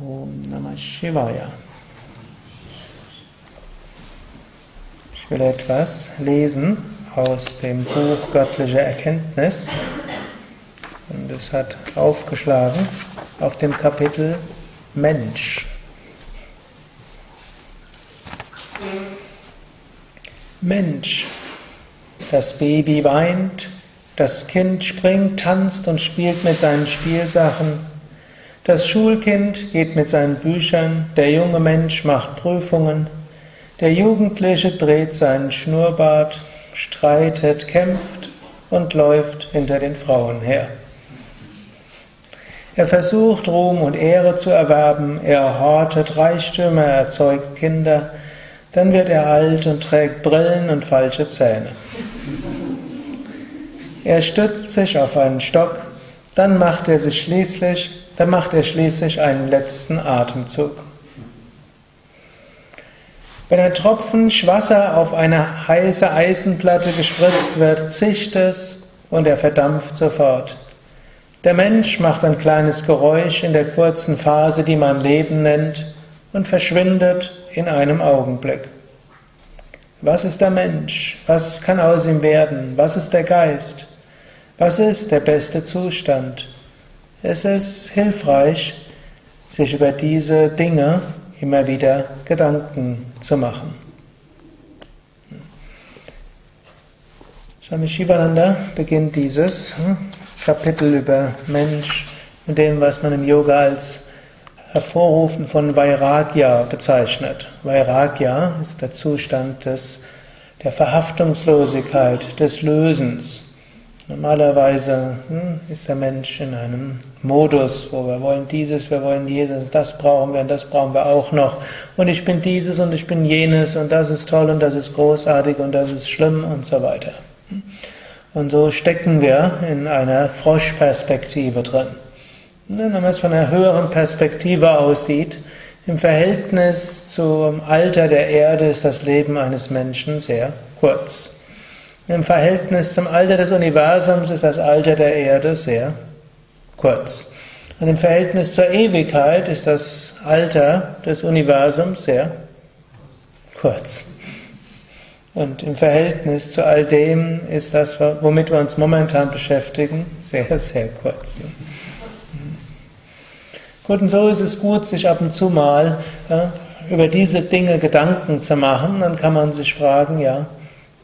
Om Namah Shivaya. Ich will etwas lesen aus dem Buch Göttliche Erkenntnis. Und es hat aufgeschlagen auf dem Kapitel Mensch. Mensch. Das Baby weint, das Kind springt, tanzt und spielt mit seinen Spielsachen. Das Schulkind geht mit seinen Büchern, der junge Mensch macht Prüfungen, der Jugendliche dreht seinen Schnurrbart, streitet, kämpft und läuft hinter den Frauen her. Er versucht Ruhm und Ehre zu erwerben, er hortet Reichtümer, erzeugt Kinder, dann wird er alt und trägt Brillen und falsche Zähne. Er stützt sich auf einen Stock, dann macht er sich schließlich dann macht er schließlich einen letzten Atemzug. Wenn ein Tropfen Wasser auf eine heiße Eisenplatte gespritzt wird, zischt es und er verdampft sofort. Der Mensch macht ein kleines Geräusch in der kurzen Phase, die man Leben nennt, und verschwindet in einem Augenblick. Was ist der Mensch? Was kann aus ihm werden? Was ist der Geist? Was ist der beste Zustand? Es ist hilfreich, sich über diese Dinge immer wieder Gedanken zu machen. Swami Shivananda beginnt dieses hm, Kapitel über Mensch mit dem, was man im Yoga als Hervorrufen von Vairagya bezeichnet. Vairagya ist der Zustand des, der Verhaftungslosigkeit, des Lösens. Normalerweise hm, ist der Mensch in einem Modus, wo wir wollen dieses, wir wollen jenes, das brauchen wir und das brauchen wir auch noch. Und ich bin dieses und ich bin jenes und das ist toll und das ist großartig und das ist schlimm und so weiter. Und so stecken wir in einer Froschperspektive drin. Wenn man es von einer höheren Perspektive aussieht, im Verhältnis zum Alter der Erde ist das Leben eines Menschen sehr kurz. Im Verhältnis zum Alter des Universums ist das Alter der Erde sehr kurz. Und im Verhältnis zur Ewigkeit ist das Alter des Universums sehr kurz. Und im Verhältnis zu all dem ist das, womit wir uns momentan beschäftigen, sehr, sehr kurz. Gut, und so ist es gut, sich ab und zu mal ja, über diese Dinge Gedanken zu machen. Dann kann man sich fragen, ja,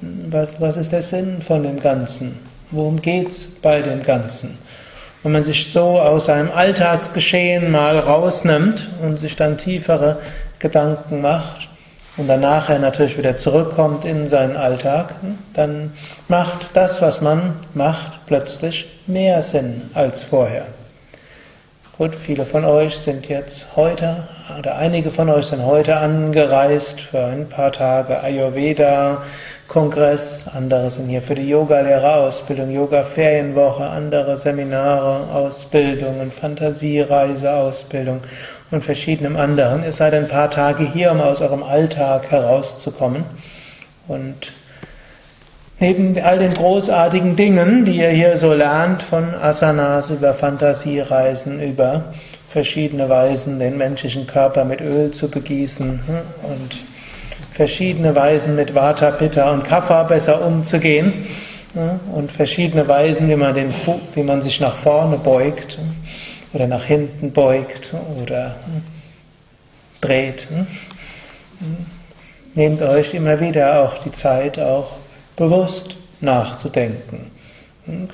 was, was ist der Sinn von dem Ganzen? Worum geht es bei dem Ganzen? Wenn man sich so aus seinem Alltagsgeschehen mal rausnimmt und sich dann tiefere Gedanken macht und dann nachher natürlich wieder zurückkommt in seinen Alltag, dann macht das, was man macht, plötzlich mehr Sinn als vorher. Gut, viele von euch sind jetzt heute, oder einige von euch sind heute angereist für ein paar Tage Ayurveda, Kongress, andere sind hier für die Yoga-Lehrerausbildung, Yoga-Ferienwoche, andere Seminare, Ausbildungen, Fantasiereise, Ausbildung und verschiedenem anderen. Ihr seid ein paar Tage hier, um aus eurem Alltag herauszukommen. Und neben all den großartigen Dingen, die ihr hier so lernt, von Asanas über Fantasiereisen, über verschiedene Weisen, den menschlichen Körper mit Öl zu begießen hm, und verschiedene Weisen mit Vata, Pitta und Kapha besser umzugehen und verschiedene Weisen, wie man, den, wie man sich nach vorne beugt oder nach hinten beugt oder dreht. Nehmt euch immer wieder auch die Zeit, auch bewusst nachzudenken.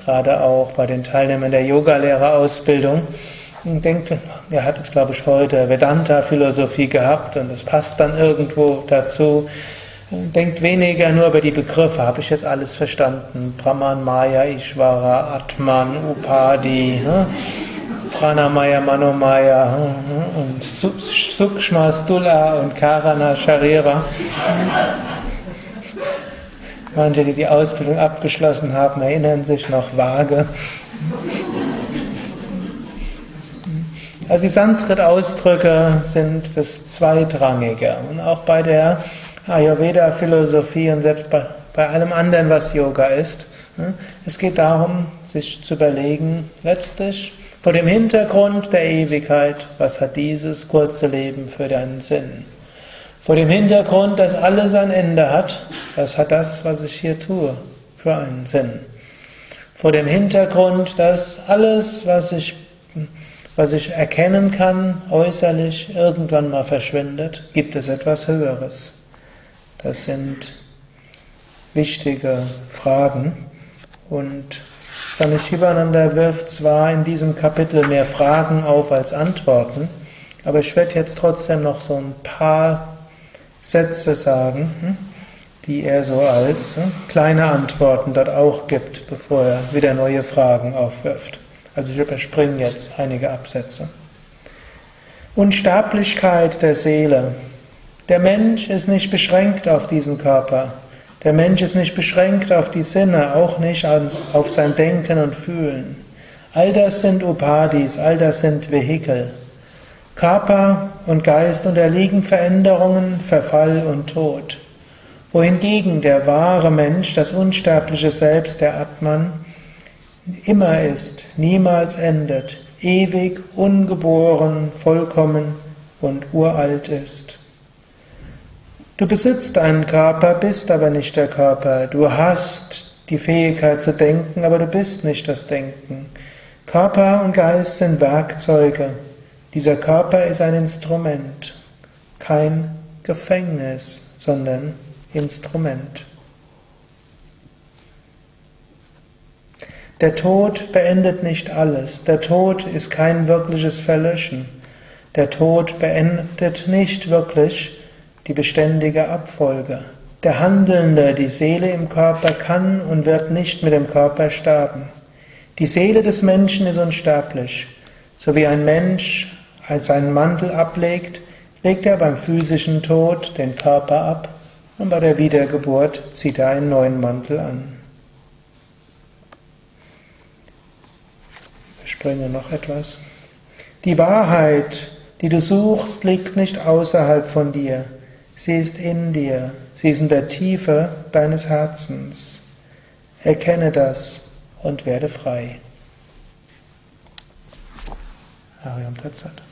Gerade auch bei den Teilnehmern der Yogalehrerausbildung. ausbildung denkt, er hat jetzt glaube ich heute Vedanta-Philosophie gehabt und das passt dann irgendwo dazu. Denkt weniger nur über die Begriffe, habe ich jetzt alles verstanden? Brahman, Maya, Ishvara, Atman, Upadi, hm? Pranamaya, Manomaya hm? und Sukshma, Stula und Karana, Sharira. Manche, die die Ausbildung abgeschlossen haben, erinnern sich noch vage. Also die Sanskrit-Ausdrücke sind das Zweitrangige. Und auch bei der Ayurveda-Philosophie und selbst bei, bei allem anderen, was Yoga ist. Ne, es geht darum, sich zu überlegen, letztlich, Vor dem Hintergrund der Ewigkeit, was hat dieses kurze Leben für deinen Sinn? Vor dem Hintergrund, dass alles ein Ende hat, was hat das, was ich hier tue, für einen Sinn? Vor dem Hintergrund, dass alles, was ich, was ich erkennen kann, äußerlich irgendwann mal verschwindet, gibt es etwas Höheres. Das sind wichtige Fragen und Swami Shivananda wirft zwar in diesem Kapitel mehr Fragen auf als Antworten, aber ich werde jetzt trotzdem noch so ein paar Sätze sagen, hm, die er so als hm, kleine Antworten dort auch gibt, bevor er wieder neue Fragen aufwirft. Also ich überspringe jetzt einige Absätze. Unsterblichkeit der Seele. Der Mensch ist nicht beschränkt auf diesen Körper. Der Mensch ist nicht beschränkt auf die Sinne, auch nicht auf sein Denken und Fühlen. All das sind Upadis, all das sind Vehikel. Körper und Geist unterliegen Veränderungen, Verfall und Tod. Wohingegen der wahre Mensch, das unsterbliche Selbst, der Atman, immer ist, niemals endet, ewig, ungeboren, vollkommen und uralt ist. Du besitzt einen Körper, bist aber nicht der Körper. Du hast die Fähigkeit zu denken, aber du bist nicht das Denken. Körper und Geist sind Werkzeuge. Dieser Körper ist ein Instrument, kein Gefängnis, sondern Instrument. Der Tod beendet nicht alles. Der Tod ist kein wirkliches Verlöschen. Der Tod beendet nicht wirklich die beständige Abfolge. Der Handelnde, die Seele im Körper kann und wird nicht mit dem Körper sterben. Die Seele des Menschen ist unsterblich. So wie ein Mensch seinen Mantel ablegt, legt er beim physischen Tod den Körper ab und bei der Wiedergeburt zieht er einen neuen Mantel an. Ich springe noch etwas. Die Wahrheit, die du suchst, liegt nicht außerhalb von dir. Sie ist in dir, sie ist in der Tiefe deines Herzens. Erkenne das und werde frei. Ariam Tatsat.